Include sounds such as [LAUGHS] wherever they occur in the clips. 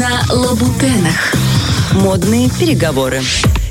на Лабутенах. Модные переговоры.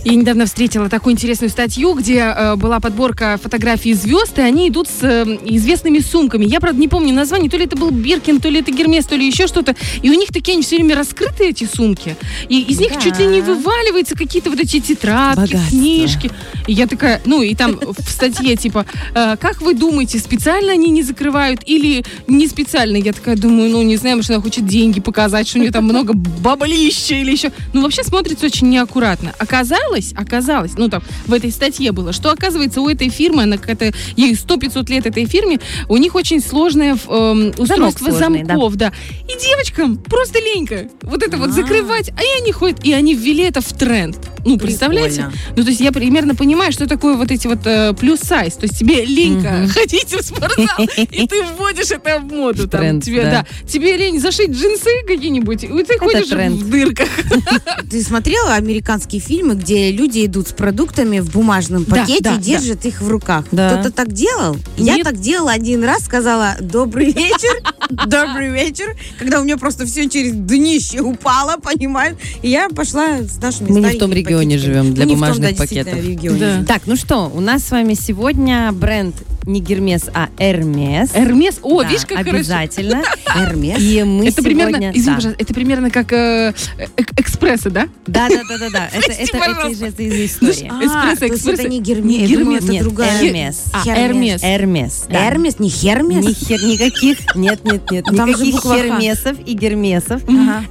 Я недавно встретила такую интересную статью, где э, была подборка фотографий звезд, и они идут с э, известными сумками. Я, правда, не помню название, то ли это был Биркин, то ли это Гермес, то ли еще что-то. И у них такие они все время раскрыты, эти сумки. И из них Да. чуть ли не вываливаются какие-то вот эти тетрадки, Богатство. книжки. И я такая, ну и там в статье типа, э, как вы думаете, специально они не закрывают или не специально? Я такая думаю, ну не знаю, может она хочет деньги показать, что у нее там много баблища или еще. Ну вообще смотрится очень неаккуратно. Оказалось, оказалось, ну там в этой статье было, что оказывается у этой фирмы, она какая-то, ей 100-500 лет этой фирме, у них очень сложное эм, устройство сложный, да. замков, да. И девочкам просто ленька вот это вот А. закрывать, а и они ходят, и они ввели это в тренд. Ну, представляете? Прикольно. Ну, то есть я примерно понимаю, что такое вот эти вот э, плюс сайз. То есть тебе ленька ходить в спортзал, и ты вводишь это в моду. там, тренд, тебе, да. да. тебе лень зашить джинсы какие-нибудь, и ты ходишь тренд. в дырках. [LAUGHS] Ты смотрела американские фильмы, где люди идут с продуктами в бумажном пакете да, и держат их в руках? Да. Кто-то так делал? Я так делала один раз, сказала «Добрый вечер», «Добрый вечер», когда у меня просто все через днище упало, понимаешь? И я пошла с нашими Мы не в том старенькими регионе пакетиками. живем для том, бумажных да, пакетов. Да. Так, ну что, у нас с вами сегодня бренд не Гермес, а Эрмес. Эрмес. О, Да, видишь, как обязательно. [LAUGHS] Эрмес. И мы Это сегодня... примерно, извини, да. это примерно как э, э, экспрессы, да? Да, да, да, да, да. [LAUGHS] Это, это, это, пожалуйста. из истории. А, экспрессо. это не Гермес, Не Гермес. это другая. Эрмес. А. Эрмес. Эрмес. Эрмес, не Хермес? Ни хер- никаких, нет, нет, нет, никаких. Хермесов и Гермесов.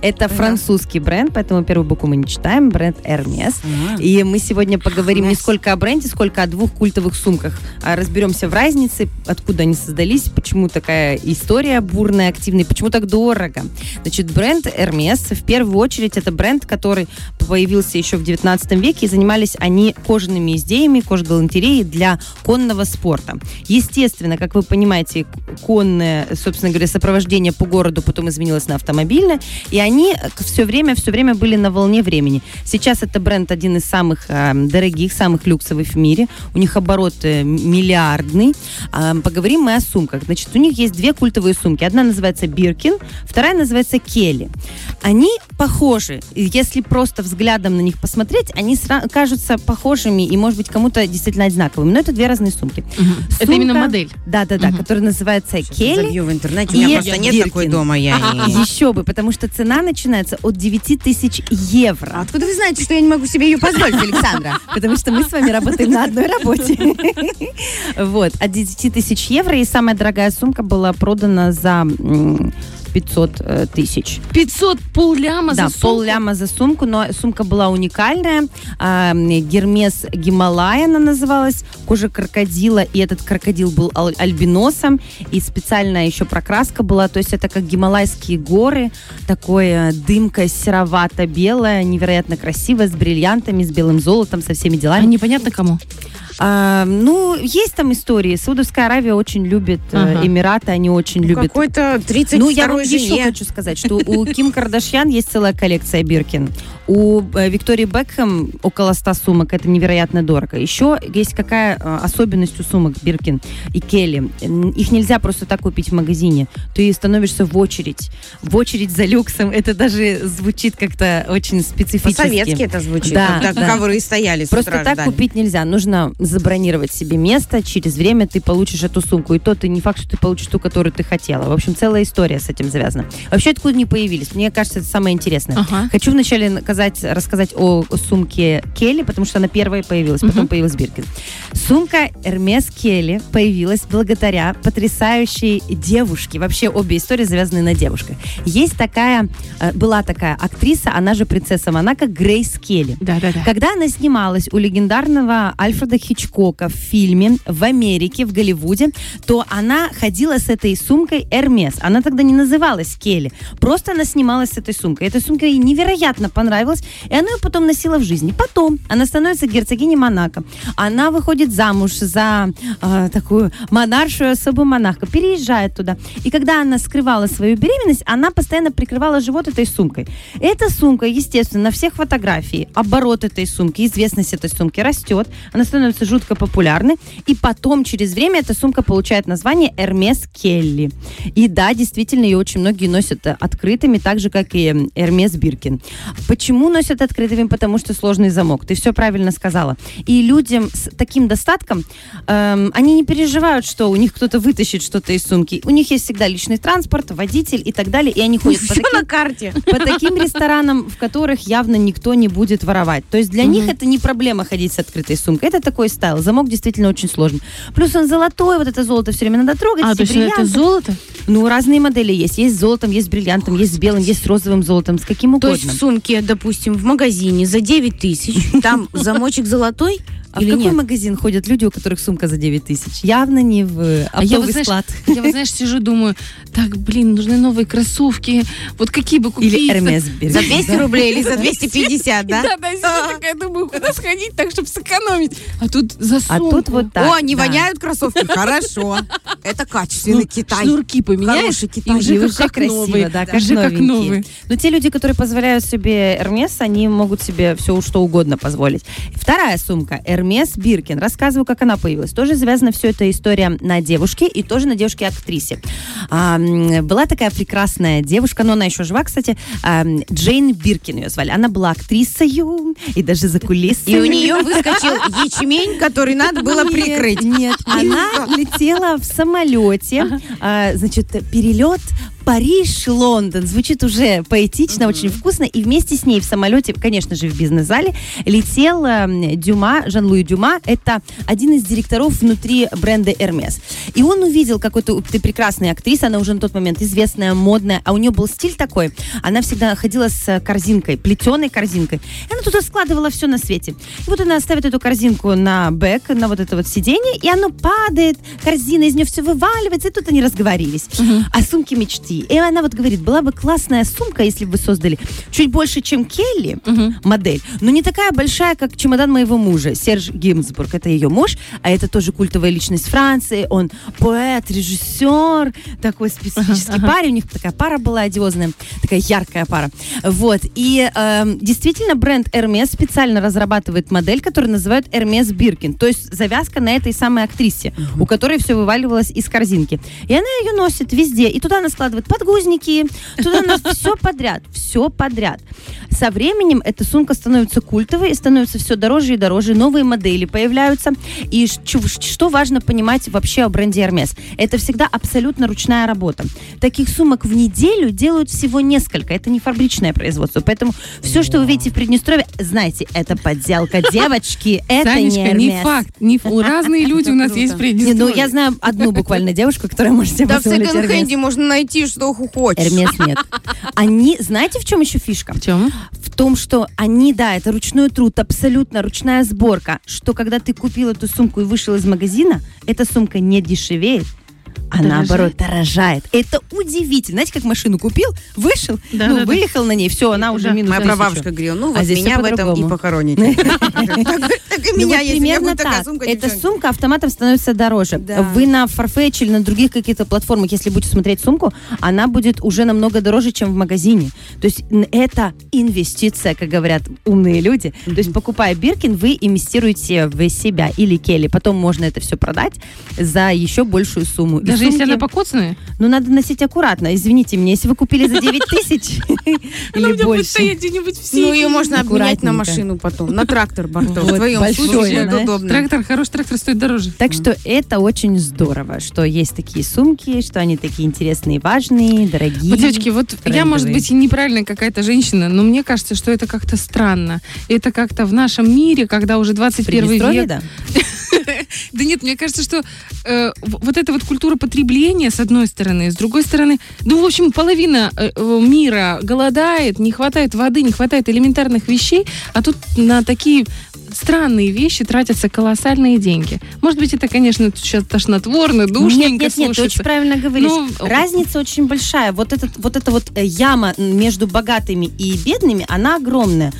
Это французский бренд, поэтому первую букву мы не читаем, бренд Эрмес. И мы сегодня поговорим не сколько о бренде, сколько о двух культовых сумках. А Разберемся в разнице, откуда они создались, почему такая история бурная, активная, почему так дорого. Значит, бренд Hermes, в первую очередь, это бренд, который появился еще в 19 веке, и занимались они кожаными изделиями, кожгалантереей для конного спорта. Естественно, как вы понимаете, конное, собственно говоря, сопровождение по городу потом изменилось на автомобильное, и они все время, все время были на волне времени. Сейчас это бренд один из самых э, дорогих, самых люксовых в мире. У них оборот э, А, поговорим мы о сумках. Значит, у них есть две культовые сумки. Одна называется Биркин, вторая называется Келли. Они похожи. Если просто взглядом на них посмотреть, они сра- кажутся похожими и, может быть, кому-то действительно одинаковыми. Но это две разные сумки. Это Сумка- именно модель. Да-да-да, Мгм. которая называется Келли. Забью в интернете, у И меня просто нет Биркин. такой дома. Я и- Еще бы, потому что цена начинается от 9 тысяч евро. А Откуда вы знаете, что я не могу себе ее позволить, Александра? Потому что мы с вами работаем на одной работе. [LAUGHS] Вот, от 10 тысяч евро. И самая дорогая сумка была продана за м, 500 э, тысяч. 500 полляма Да, за сумку. полляма за сумку, но сумка была уникальная. А, Гермес Гималая она называлась, кожа крокодила, и этот крокодил был ал- альбиносом, и специальная еще прокраска была, то есть это как гималайские горы, такое дымка серовато-белая, невероятно красивая, с бриллиантами, с белым золотом, со всеми А делами. непонятно кому. А, ну, есть там истории. Саудовская Аравия очень любит, э, Ага. Эмираты, они очень любят. Какой-то 32 Ну, я вам еще жене. хочу сказать, что у Ким Кардашьян есть целая коллекция Биркин. У э, Виктории Бекхэм около 100 сумок. Это невероятно дорого. Еще есть какая э, особенность у сумок Биркин и Келли. Их нельзя просто так купить в магазине. Ты становишься в очередь. В очередь за люксом. Это даже звучит как-то очень специфически. По-советски это звучит. Да, как да. ковры стояли Просто так ждали. купить нельзя. Нужно забронировать себе место. Через время ты получишь эту сумку. И то ты не факт, что ты получишь ту, которую ты хотела. В общем, целая история с этим завязана. Вообще, откуда они появились? Мне кажется, это самое интересное. Ага. Хочу вначале наказать, рассказать о сумке Келли, потому что она первая появилась, потом Мгм. появилась Биркин. Сумка Hermes Келли появилась благодаря потрясающей девушке. Вообще обе истории завязаны на девушках. Есть такая, э, была такая актриса, она же принцесса Монако, Грейс Келли. Да-да-да. Когда она снималась у легендарного Альфреда Хичкока в фильме в Америке, в Голливуде, то она ходила с этой сумкой Hermes. Она тогда не называлась Келли. Просто она снималась с этой сумкой. Эта сумка ей невероятно понравилась, и она ее потом носила в жизни. Потом она становится герцогиней Монако. Она выходит замуж за э, такую монаршую особу Монако, переезжает туда. И когда она скрывала свою беременность, она постоянно прикрывала живот этой сумкой. Эта сумка, естественно, на всех фотографиях, оборот этой сумки, известность этой сумки растет, она становится жутко популярны. И потом, через время, эта сумка получает название Hermes Келли. И да, действительно, ее очень многие носят э, открытыми, так же, как и Hermes Биркин. Почему носят открытыми? Потому что сложный замок. Ты все правильно сказала. И людям с таким достатком, эм, они не переживают, что у них кто-то вытащит что-то из сумки. У них есть всегда личный транспорт, водитель и так далее. И они ходят по Все таким на карте. по таким ресторанам, в которых явно никто не будет воровать. То есть для них это не проблема ходить с открытой сумкой. Это такой стайл. Замок действительно очень сложный. Плюс он золотой, вот это золото все время надо трогать. А, то есть это золото? Ну, разные модели есть. Есть с золотом, есть с бриллиантом, есть с белым, есть с розовым золотом, с каким То угодно. есть в сумке, допустим, в магазине за 9 тысяч, там [LAUGHS] замочек золотой а в или какой нет? магазин ходят люди, у которых сумка за 9 тысяч? Явно не в э, А я вот, оптовый знаешь, склад. Я вот, знаешь, сижу, думаю, так, блин, нужны новые кроссовки. Вот какие бы купить? Или Hermes Birkin, За 200 да? рублей или за [LAUGHS] 250, да? Да, да, сижу такая, думаю, куда сходить так, чтобы сэкономить. А тут за А сумку. тут вот так. О, не воняют кроссовки? Хорошо. Это качественный Ну, Китай. Шнурки поменяешь, Хороший и Китай. уже И как, уже как красиво, новые. да, как уже как новенькие. новые. Но те люди, которые позволяют себе Hermes, они могут себе все что угодно позволить. Вторая сумка Hermes Биркин. Рассказываю, как она появилась. Тоже завязана все эта история на девушке и тоже на девушке-актрисе. А, была такая прекрасная девушка, но она еще жива, кстати, а, Джейн Биркин ее звали. Она была актрисой и даже за кулисами. И у нее выскочил ячмень, который надо было прикрыть. Нет, она летела в самолете. А, значит, перелет Париж-Лондон. Звучит уже поэтично, очень вкусно. И вместе с ней в самолете, конечно же, в бизнес-зале, летел эм, Дюма, Жан-Луи Дюма. Это один из директоров внутри бренда Hermes. И он увидел, какой ты, прекрасная актриса, она уже на тот момент известная, модная, а у нее был стиль такой. Она всегда ходила с корзинкой, плетеной корзинкой. И она туда складывала все на свете. И вот она ставит эту корзинку на бэк, на вот это вот сиденье, и оно падает, корзина из нее все вываливается, и тут они разговорились. О сумке мечты. И она вот говорит, была бы классная сумка, если бы вы создали чуть больше, чем Келли, модель, но не такая большая, как чемодан моего мужа, Серж Гимсбург. Это ее муж, а это тоже культовая личность Франции. Он поэт, режиссер, такой специфический парень. У них такая пара была одиозная, такая яркая пара. Вот. И эм, действительно бренд Hermes специально разрабатывает модель, которую называют Hermes Биркин. То есть завязка на этой самой актрисе, у которой все вываливалось из корзинки. И она ее носит везде. И туда она складывает подгузники, туда она [LAUGHS] все подряд, все подряд. Со временем эта сумка становится культовой и становится все дороже и дороже. Новые модели появляются. И что важно понимать вообще о бренде Hermes? Это всегда абсолютно ручная работа. Таких сумок в неделю делают всего несколько. Это не фабричное производство. Поэтому все, что вы видите в Приднестровье, знаете, это подделка. Девочки, [LAUGHS] это Санечка, не не Hermes. факт. Не Разные [LAUGHS] люди у нас есть в Не, Приднестровье. ну, я знаю одну буквально девушку, которая может себе Да в секонд-хенде можно найти, что хочешь. Hermes нет. Они, знаете, в чем еще фишка? В чем? В том, что они, да, это ручной труд, абсолютно ручная сборка, что когда ты купил эту сумку и вышел из магазина, эта сумка не дешевеет, а Дорожает? наоборот дорожает. Это удивительно. Знаете, как машину купил, вышел, Да, ну, да, да. выехал на ней, все, она уже Да. минус Моя прабабушка говорила, ну А вот здесь меня в этом и похороните. [LAUGHS] Так и Ну, меня, если примерно так. Эта сумка автоматом становится дороже. Да. Вы на Farfetch или на других каких-то платформах, если будете смотреть сумку, она будет уже намного дороже, чем в магазине. То есть это инвестиция, как говорят умные люди. То есть покупая Биркин, вы инвестируете в себя или Келли. Потом можно это все продать за еще большую сумму. И Даже если сумки- она покоцанная? Ну, надо носить аккуратно. Извините меня, если вы купили за 9 тысяч [LAUGHS] или больше. где-нибудь в Ну, ее можно обменять на машину потом, на трактор, [LAUGHS] Бартов. Вот, В твоем большой, случае удобно. Трактор, хороший трактор стоит дороже. Так что это очень здорово, что есть такие сумки, что они такие интересные, важные, дорогие. Вот, девочки, вот я, может быть, и неправильная какая-то женщина, но мне кажется, что это как-то странно. Это как-то в нашем мире, когда уже 21 Приднестровье, век... да? [LAUGHS] [LAUGHS] Да нет, мне кажется, что э, вот эта вот культура потребления, с одной стороны, с другой стороны, ну, в общем, половина э, э, мира голодает, не хватает воды, не хватает элементарных вещей, а тут на такие странные вещи тратятся колоссальные деньги. Может быть, это, конечно, сейчас тошнотворно, душненько Нет, нет, нет, ты слушается. очень правильно говоришь. Ну, Разница очень большая. Вот, этот, вот эта вот яма между богатыми и бедными, она огромная.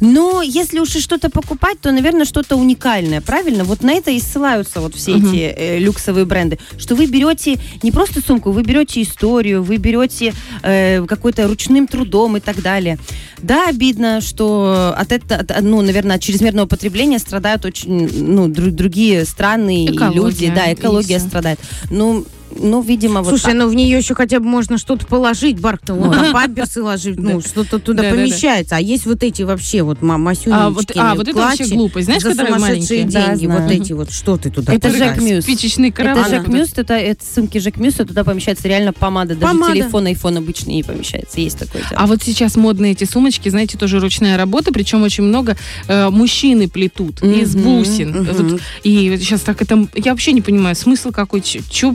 Но если уж и что-то покупать, то, наверное, что-то уникальное, правильно? Вот на это и ссылаются вот все Мгм. эти э, люксовые бренды. Что вы берете не просто сумку, вы берете историю, вы берете э, какой-то ручным трудом и так далее. Да, обидно, что от этого, ну, наверное, от чрезмерного потребления страдают очень, ну, дру- другие страны и Экология, люди. Да, и экология всё. страдает. Ну, ну, видимо, вот Слушай, так. ну в нее еще хотя бы можно что-то положить, Барк-то, вот, памперсы ложить, ну, что-то туда помещается. А есть вот эти вообще вот ма- масюнечки, А вот, а, вот это вообще глупость. Знаешь, сумасшедшие маленькие? Деньги, вот эти вот, что ты туда Это? Жак Мюс. Спичечный Это караван. Жак Мюст, это, это ссылки Жак Мюста, туда помещается реально помада. Даже телефон, iPhone обычный не помещается. Есть такое дело. А вот сейчас модные эти сумочки, знаете, тоже ручная работа, причем очень много э, мужчины плетут из бусин. и сейчас так это... Я вообще не понимаю, смысл какой, чё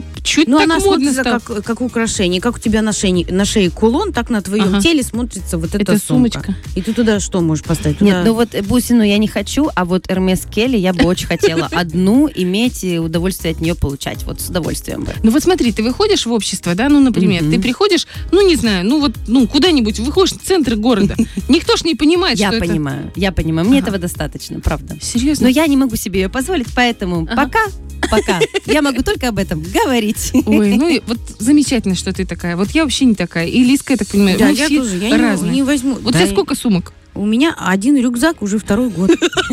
Ну, так она модно смотрится стало? как, как украшение. Как у тебя на шее, на шее кулон, так на твоем Ага. теле смотрится вот эта Это сумка. сумочка. И ты туда что можешь поставить? Нет, Туда- ну вот э, бусину я не хочу, а вот Эрмес Келли я бы очень хотела [LAUGHS] одну иметь и удовольствие от нее получать. Вот с удовольствием бы. Ну вот смотри, ты выходишь в общество, да, ну, например, ты приходишь, ну, не знаю, ну вот, ну, куда-нибудь, выходишь в центр города. [LAUGHS] Никто ж не понимает, Я что это... понимаю, я понимаю. Мне этого достаточно, правда. Серьезно? Но я не могу себе ее позволить, поэтому пока, пока. Я могу только об этом говорить. Ой, ну вот замечательно, что ты такая. Вот я вообще не такая. И Лиска, я так понимаю, Да, я тоже, я не- разные. не, возьму. Вот Да, у тебя сколько сумок? У меня один рюкзак уже второй год.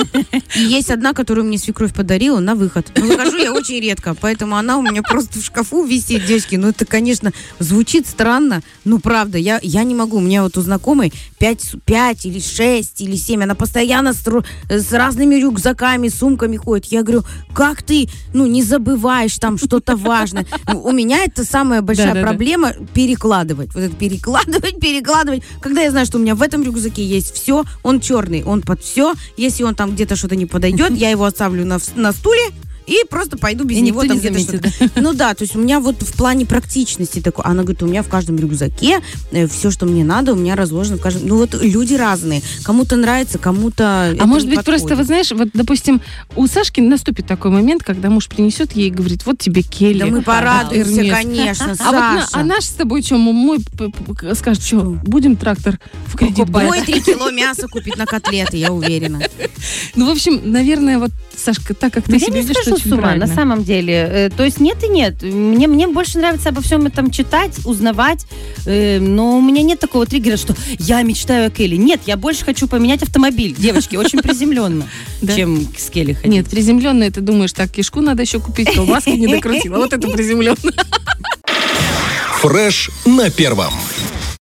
[LAUGHS] И есть одна, которую мне свекровь подарила на выход. Но выхожу я очень редко, поэтому она у меня просто в шкафу висит, девочки. Ну, это, конечно, звучит странно, но правда, я, я не могу. У меня вот у знакомой 5, 5 или 6 или 7, она постоянно с, с разными рюкзаками, сумками ходит. Я говорю, как ты, ну, не забываешь там что-то важное. Ну, У меня это самая большая Да-да-да. проблема перекладывать. Вот это перекладывать, перекладывать. Когда я знаю, что у меня в этом рюкзаке есть все, он черный, он под все. Если он там где-то что-то не подойдет, я его оставлю на, на стуле и просто пойду без И него никто там не заметит, что-то. Ну да, то есть у меня вот в плане практичности такой. Она говорит, у меня в каждом рюкзаке все, что мне надо, у меня разложено в каждом. Ну вот люди разные. Кому-то нравится, кому-то. А может быть, просто, вот знаешь, вот, допустим, у Сашки наступит такой момент, когда муж принесет ей и говорит, вот тебе Келли. Да мы порадуемся, Эрмес». конечно, А вот на- Саша. а наш с тобой что, мой п- скажет, что, будем трактор в кредит брать? Мой три кило мяса купить на котлеты, я уверена. Ну, в общем, наверное, вот, Сашка, так как ты Ну, ведешь, скажу очень с ума, правильно. на самом деле. Э, То есть нет и нет. Мне, мне больше нравится обо всем этом читать, узнавать, э, но у меня нет такого триггера, что я мечтаю о Келли. Нет, я больше хочу поменять автомобиль. Девочки, очень приземленно, [LAUGHS] чем с Келли ходить. Нет, приземленное, ты думаешь, так, кишку надо еще купить, колбаски не докрутила. Вот это приземленно. Фреш на первом.